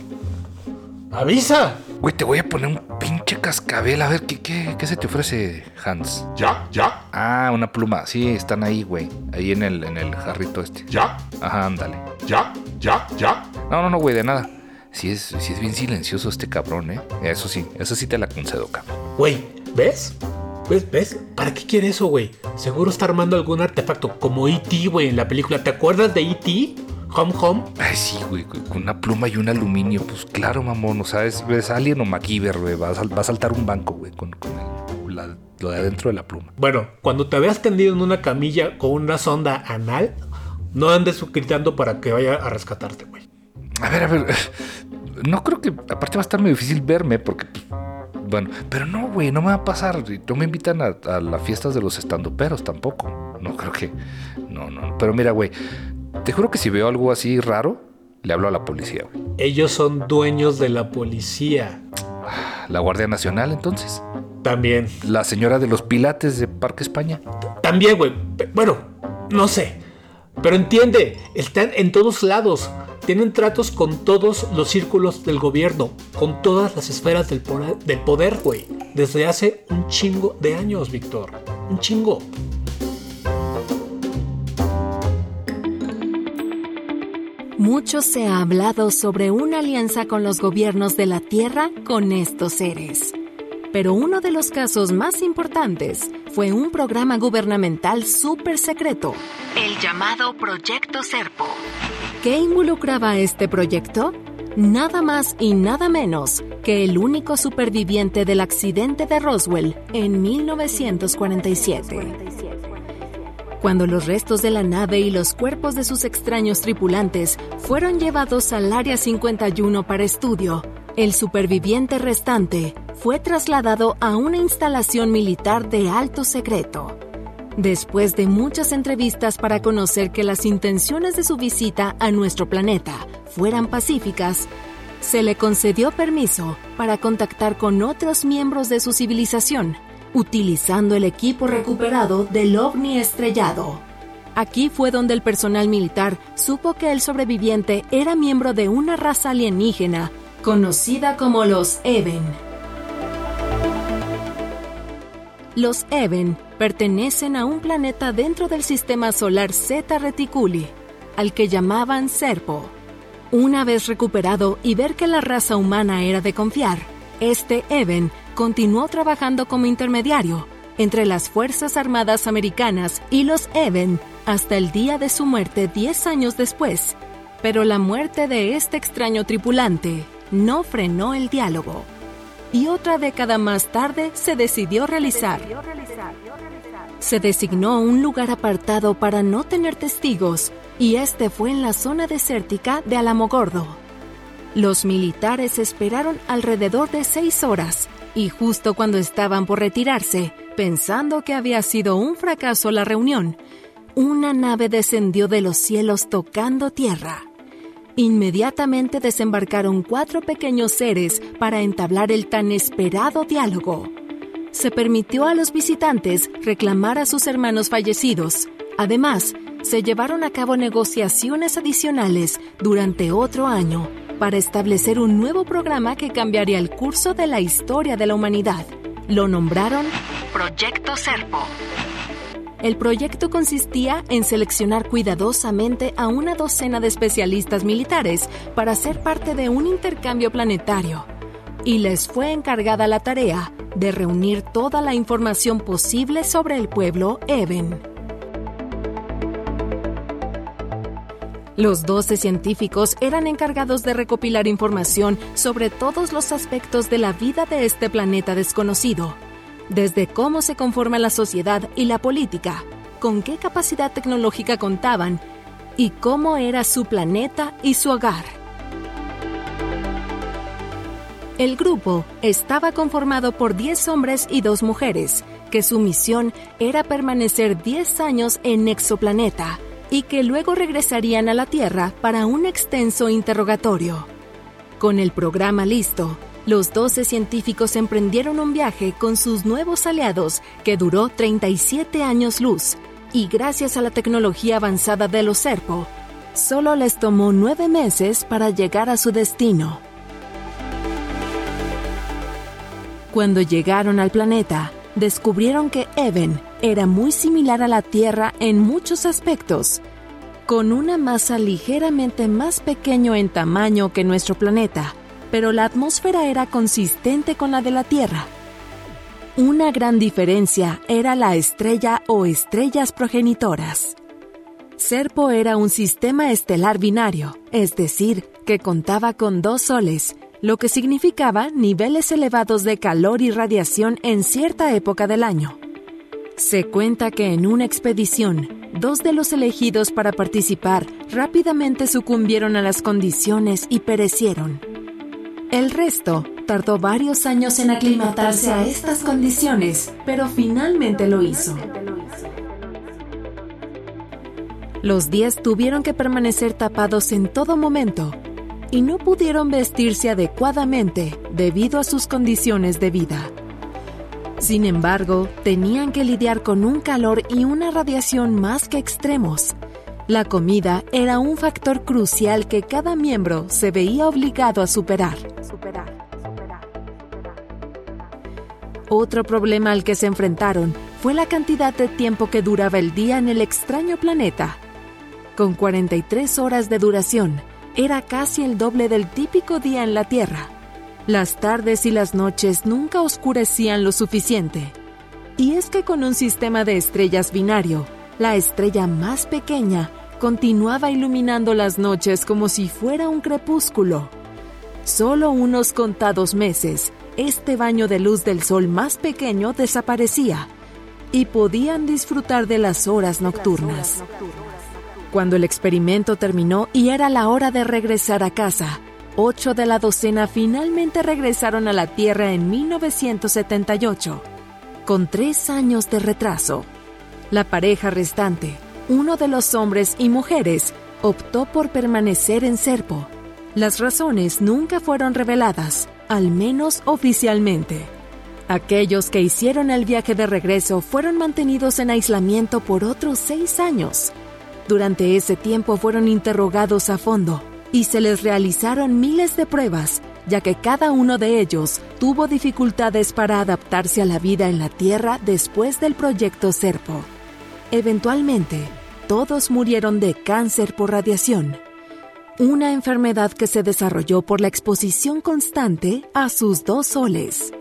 ¡Avisa! Güey, te voy a poner un pinche cascabel. A ver, ¿qué, qué, qué se te ofrece, Hans? ¿Ya? ¿Ya? Ah, una pluma. Sí, están ahí, güey. Ahí en el, en el jarrito este. ¿Ya? Ajá, ándale. ¿Ya? ¿Ya? ¿Ya? No, no, no, güey, de nada. Sí es, sí es bien silencioso este cabrón, ¿eh? Eso sí, eso sí te la concedo, cabrón. Güey, ¿ves? ¿Ves? ¿Ves? ¿Para qué quiere eso, güey? Seguro está armando algún artefacto como E.T., güey, en la película. ¿Te acuerdas de E.T.? Home Home. Ay, sí, güey, con una pluma y un aluminio. Pues claro, mamón, o sea, es, es Alien o MacGyver, güey. Va a, sal- va a saltar un banco, güey, con, con el- la- lo de adentro de la pluma. Bueno, cuando te veas tendido en una camilla con una sonda anal, no andes gritando para que vaya a rescatarte, güey. A ver, a ver. No creo que. Aparte va a estar muy difícil verme porque. Bueno, pero no, güey, no me va a pasar. No me invitan a, a las fiestas de los estandoperos tampoco. No creo que. No, no. Pero mira, güey. Te juro que si veo algo así raro, le hablo a la policía, güey. Ellos son dueños de la policía. La Guardia Nacional, entonces. También. La señora de los pilates de Parque España. También, güey. Bueno, no sé. Pero entiende, están en todos lados. Tienen tratos con todos los círculos del gobierno, con todas las esferas del poder, güey. Desde hace un chingo de años, Víctor. Un chingo. Mucho se ha hablado sobre una alianza con los gobiernos de la Tierra con estos seres. Pero uno de los casos más importantes fue un programa gubernamental súper secreto. El llamado Proyecto Serpo. ¿Qué involucraba este proyecto? nada más y nada menos que el único superviviente del accidente de Roswell en 1947. Cuando los restos de la nave y los cuerpos de sus extraños tripulantes fueron llevados al Área 51 para estudio, el superviviente restante fue trasladado a una instalación militar de alto secreto. Después de muchas entrevistas para conocer que las intenciones de su visita a nuestro planeta fueran pacíficas, se le concedió permiso para contactar con otros miembros de su civilización, utilizando el equipo recuperado del ovni estrellado. Aquí fue donde el personal militar supo que el sobreviviente era miembro de una raza alienígena conocida como los Even. Los Even pertenecen a un planeta dentro del sistema solar Zeta Reticuli, al que llamaban Serpo. Una vez recuperado y ver que la raza humana era de confiar, este Even continuó trabajando como intermediario entre las Fuerzas Armadas Americanas y los Even hasta el día de su muerte 10 años después. Pero la muerte de este extraño tripulante no frenó el diálogo y otra década más tarde se decidió realizar. Se designó un lugar apartado para no tener testigos y este fue en la zona desértica de Alamogordo. Los militares esperaron alrededor de seis horas y justo cuando estaban por retirarse, pensando que había sido un fracaso la reunión, una nave descendió de los cielos tocando tierra. Inmediatamente desembarcaron cuatro pequeños seres para entablar el tan esperado diálogo. Se permitió a los visitantes reclamar a sus hermanos fallecidos. Además, se llevaron a cabo negociaciones adicionales durante otro año para establecer un nuevo programa que cambiaría el curso de la historia de la humanidad. Lo nombraron Proyecto Serpo. El proyecto consistía en seleccionar cuidadosamente a una docena de especialistas militares para ser parte de un intercambio planetario, y les fue encargada la tarea de reunir toda la información posible sobre el pueblo Even. Los 12 científicos eran encargados de recopilar información sobre todos los aspectos de la vida de este planeta desconocido desde cómo se conforma la sociedad y la política, con qué capacidad tecnológica contaban y cómo era su planeta y su hogar. El grupo estaba conformado por 10 hombres y 2 mujeres, que su misión era permanecer 10 años en Exoplaneta y que luego regresarían a la Tierra para un extenso interrogatorio. Con el programa listo, los 12 científicos emprendieron un viaje con sus nuevos aliados que duró 37 años luz y gracias a la tecnología avanzada de los Serpo, solo les tomó nueve meses para llegar a su destino. Cuando llegaron al planeta, descubrieron que Even era muy similar a la Tierra en muchos aspectos, con una masa ligeramente más pequeño en tamaño que nuestro planeta pero la atmósfera era consistente con la de la Tierra. Una gran diferencia era la estrella o estrellas progenitoras. Serpo era un sistema estelar binario, es decir, que contaba con dos soles, lo que significaba niveles elevados de calor y radiación en cierta época del año. Se cuenta que en una expedición, dos de los elegidos para participar rápidamente sucumbieron a las condiciones y perecieron. El resto tardó varios años en aclimatarse a estas condiciones, pero finalmente lo hizo. Los 10 tuvieron que permanecer tapados en todo momento y no pudieron vestirse adecuadamente debido a sus condiciones de vida. Sin embargo, tenían que lidiar con un calor y una radiación más que extremos, la comida era un factor crucial que cada miembro se veía obligado a superar. Otro problema al que se enfrentaron fue la cantidad de tiempo que duraba el día en el extraño planeta. Con 43 horas de duración, era casi el doble del típico día en la Tierra. Las tardes y las noches nunca oscurecían lo suficiente. Y es que con un sistema de estrellas binario, la estrella más pequeña continuaba iluminando las noches como si fuera un crepúsculo. solo unos contados meses, este baño de luz del sol más pequeño desaparecía y podían disfrutar de las horas nocturnas. Cuando el experimento terminó y era la hora de regresar a casa, ocho de la docena finalmente regresaron a la Tierra en 1978, con tres años de retraso. La pareja restante, uno de los hombres y mujeres, optó por permanecer en Serpo. Las razones nunca fueron reveladas, al menos oficialmente. Aquellos que hicieron el viaje de regreso fueron mantenidos en aislamiento por otros seis años. Durante ese tiempo fueron interrogados a fondo y se les realizaron miles de pruebas, ya que cada uno de ellos tuvo dificultades para adaptarse a la vida en la Tierra después del proyecto Serpo. Eventualmente, todos murieron de cáncer por radiación, una enfermedad que se desarrolló por la exposición constante a sus dos soles.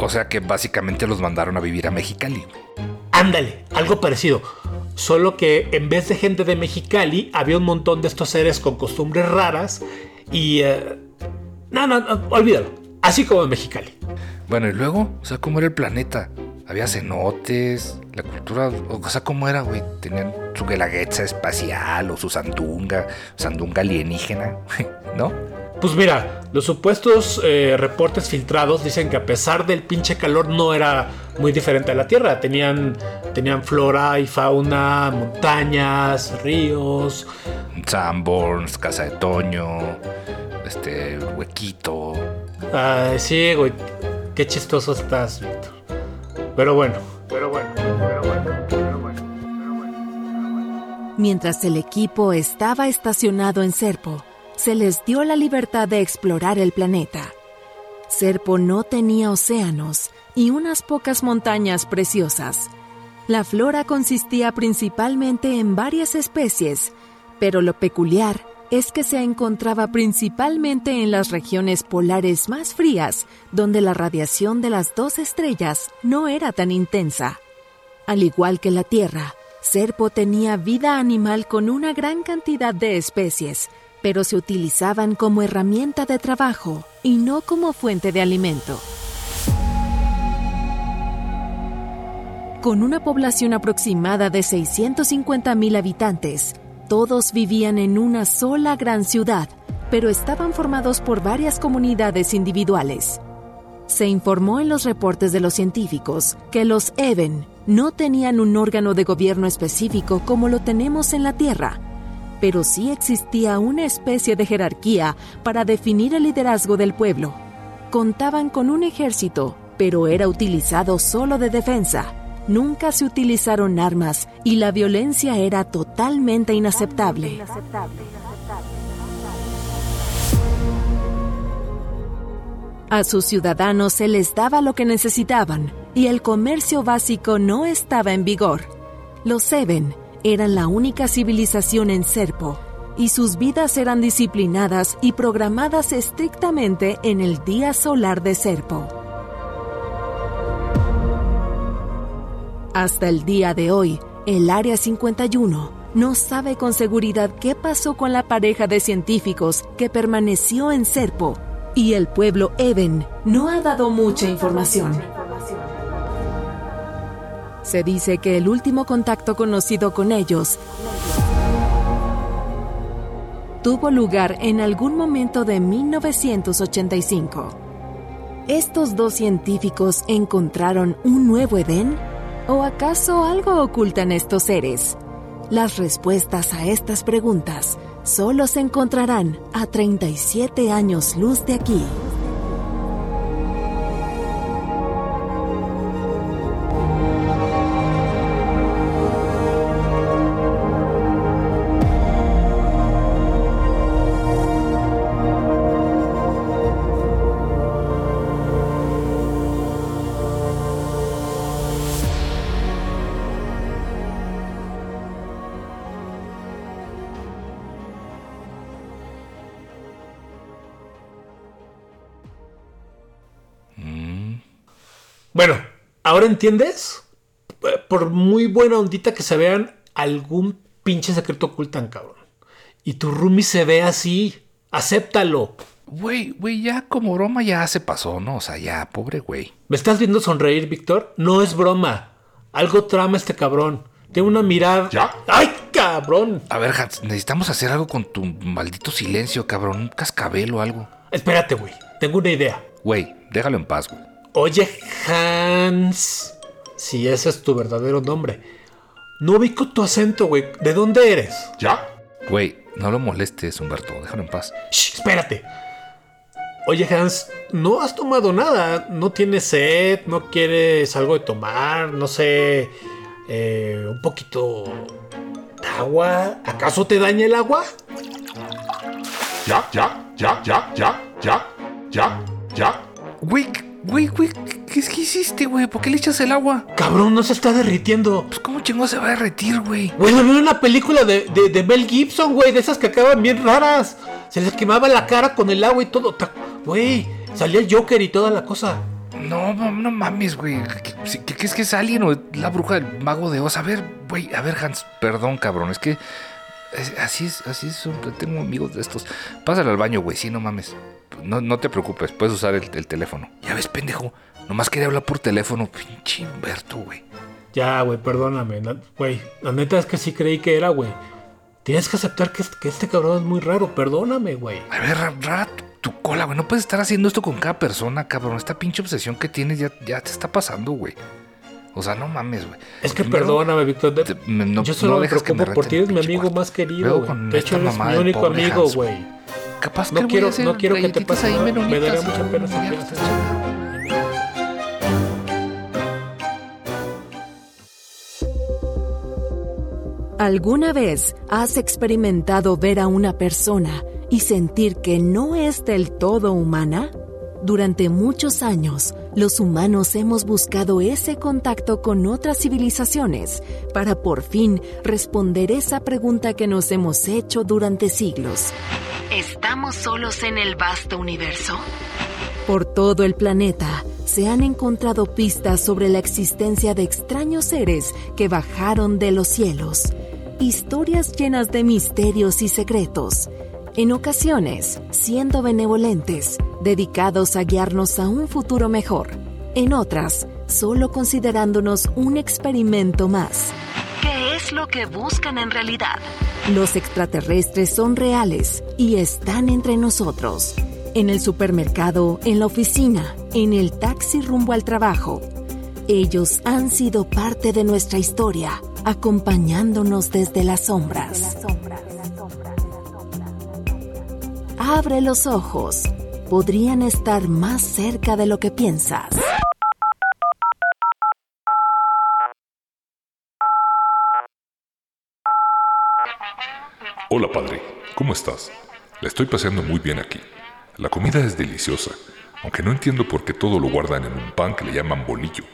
O sea que básicamente los mandaron a vivir a Mexicali. Ándale, algo parecido. Solo que en vez de gente de Mexicali, había un montón de estos seres con costumbres raras y... eh, no, no, no, olvídalo. Así como en Mexicali. Bueno, y luego, o sea, ¿cómo era el planeta? Había cenotes, la cultura, o sea, ¿cómo era, güey? Tenían su guelaguetza espacial o su sandunga, sandunga alienígena, ¿no? Pues mira, los supuestos eh, reportes filtrados dicen que a pesar del pinche calor no era muy diferente a la Tierra. Tenían, tenían flora y fauna, montañas, ríos. Sanborns, Casa de Toño, este, Huequito. Ay, sí, güey. Qué chistoso estás, Víctor. Pero bueno, pero bueno, pero bueno, pero bueno, pero bueno. Mientras el equipo estaba estacionado en Serpo, se les dio la libertad de explorar el planeta. Serpo no tenía océanos y unas pocas montañas preciosas. La flora consistía principalmente en varias especies, pero lo peculiar es que se encontraba principalmente en las regiones polares más frías, donde la radiación de las dos estrellas no era tan intensa. Al igual que la Tierra, Serpo tenía vida animal con una gran cantidad de especies, pero se utilizaban como herramienta de trabajo y no como fuente de alimento. Con una población aproximada de 650.000 habitantes, todos vivían en una sola gran ciudad, pero estaban formados por varias comunidades individuales. Se informó en los reportes de los científicos que los Even no tenían un órgano de gobierno específico como lo tenemos en la Tierra, pero sí existía una especie de jerarquía para definir el liderazgo del pueblo. Contaban con un ejército, pero era utilizado solo de defensa. Nunca se utilizaron armas y la violencia era totalmente inaceptable. A sus ciudadanos se les daba lo que necesitaban y el comercio básico no estaba en vigor. Los Seven eran la única civilización en Serpo y sus vidas eran disciplinadas y programadas estrictamente en el día solar de Serpo. Hasta el día de hoy, el Área 51 no sabe con seguridad qué pasó con la pareja de científicos que permaneció en Serpo y el pueblo Even no ha dado mucha información. Se dice que el último contacto conocido con ellos tuvo lugar en algún momento de 1985. ¿Estos dos científicos encontraron un nuevo Edén? ¿O acaso algo ocultan estos seres? Las respuestas a estas preguntas solo se encontrarán a 37 años luz de aquí. ¿Ahora entiendes? Eh, Por muy buena ondita que se vean, algún pinche secreto ocultan, cabrón. Y tu roomie se ve así. Acéptalo. Güey, güey, ya como broma ya se pasó, ¿no? O sea, ya, pobre güey. ¿Me estás viendo sonreír, Víctor? No es broma. Algo trama este cabrón. Tiene una mirada. ¿Ya? ¡Ay, cabrón! A ver, Hans, necesitamos hacer algo con tu maldito silencio, cabrón. Un cascabel o algo. Espérate, güey. Tengo una idea. Güey, déjalo en paz, güey. Oye, Hans. Si ese es tu verdadero nombre. No ubico tu acento, güey. ¿De dónde eres? ¿Ya? Güey, no lo molestes, Humberto. Déjalo en paz. Shh, espérate. Oye, Hans, no has tomado nada. No tienes sed, no quieres algo de tomar, no sé. Eh, un poquito de agua. ¿Acaso te daña el agua? Ya, ya, ya, ya, ya, ya, ya, ya. Güey, güey, güey, ¿qué, qué hiciste, güey? ¿Por qué le echas el agua? Cabrón, no se está derritiendo. Pues, ¿cómo chingón se va a derretir, güey? Güey, lo vi una película de, de, de Mel Gibson, güey, de esas que acaban bien raras. Se les quemaba la cara con el agua y todo. Güey, salía el Joker y toda la cosa. No, no, no mames, güey. ¿Qué, qué- qué es que es alguien o la bruja del mago de Oz? A ver, güey, a ver, Hans, perdón, cabrón. Es que es- así es, así es. Tengo amigos de estos. Pásale al baño, güey, sí, no mames. No, no te preocupes, puedes usar el, el teléfono. Ya ves, pendejo. Nomás quería hablar por teléfono. Pinche Humberto, güey. Ya, güey, perdóname. Güey, la neta es que sí creí que era, güey. Tienes que aceptar que, es- que este cabrón es muy raro. Perdóname, güey. A ver, ra- rara tu, tu cola, güey. No puedes estar haciendo esto con cada persona, cabrón. Esta pinche obsesión que tienes ya, ya te está pasando, güey. O sea, no mames, güey. Es que Primero, perdóname, Víctor. no- yo solo no me dejas que me preocupo por ti. Eres mi amigo cuarto. más querido, güey. De hecho, eres mi único amigo, güey. Capaz No que quiero- voy a hacer no quiero que te pase ahí nada. Me daría mucha pena si quieres. ¿Alguna vez has experimentado ver a una persona y sentir que no es del todo humana? Durante muchos años, los humanos hemos buscado ese contacto con otras civilizaciones para por fin responder esa pregunta que nos hemos hecho durante siglos. ¿Estamos solos en el vasto universo? Por todo el planeta se han encontrado pistas sobre la existencia de extraños seres que bajaron de los cielos. Historias llenas de misterios y secretos. En ocasiones, siendo benevolentes, dedicados a guiarnos a un futuro mejor. En otras, solo considerándonos un experimento más. ¿Qué es lo que buscan en realidad? Los extraterrestres son reales y están entre nosotros. En el supermercado, en la oficina, en el taxi rumbo al trabajo. Ellos han sido parte de nuestra historia, acompañándonos desde las sombras. Abre los ojos. Podrían estar más cerca de lo que piensas. Hola padre, ¿cómo estás? La estoy paseando muy bien aquí. La comida es deliciosa, aunque no entiendo por qué todo lo guardan en un pan que le llaman bolillo.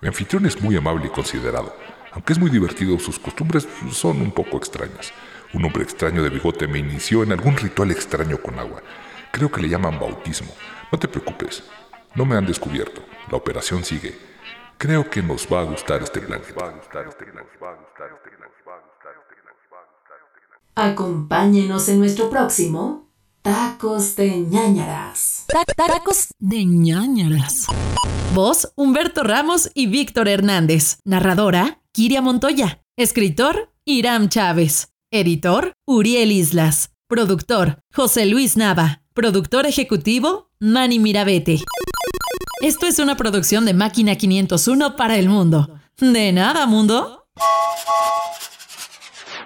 Mi anfitrión es muy amable y considerado, aunque es muy divertido, sus costumbres son un poco extrañas. Un hombre extraño de bigote me inició en algún ritual extraño con agua. Creo que le llaman bautismo. No te preocupes, no me han descubierto. La operación sigue. Creo que nos va a gustar este plan. Acompáñenos en nuestro próximo Tacos de ñañaras. Tacos de ñañaras. Voz, Humberto Ramos y Víctor Hernández. Narradora, Kiria Montoya. Escritor, Iram Chávez. Editor, Uriel Islas. Productor, José Luis Nava. Productor ejecutivo, Manny Mirabete. Esto es una producción de Máquina 501 para el mundo. De nada, mundo.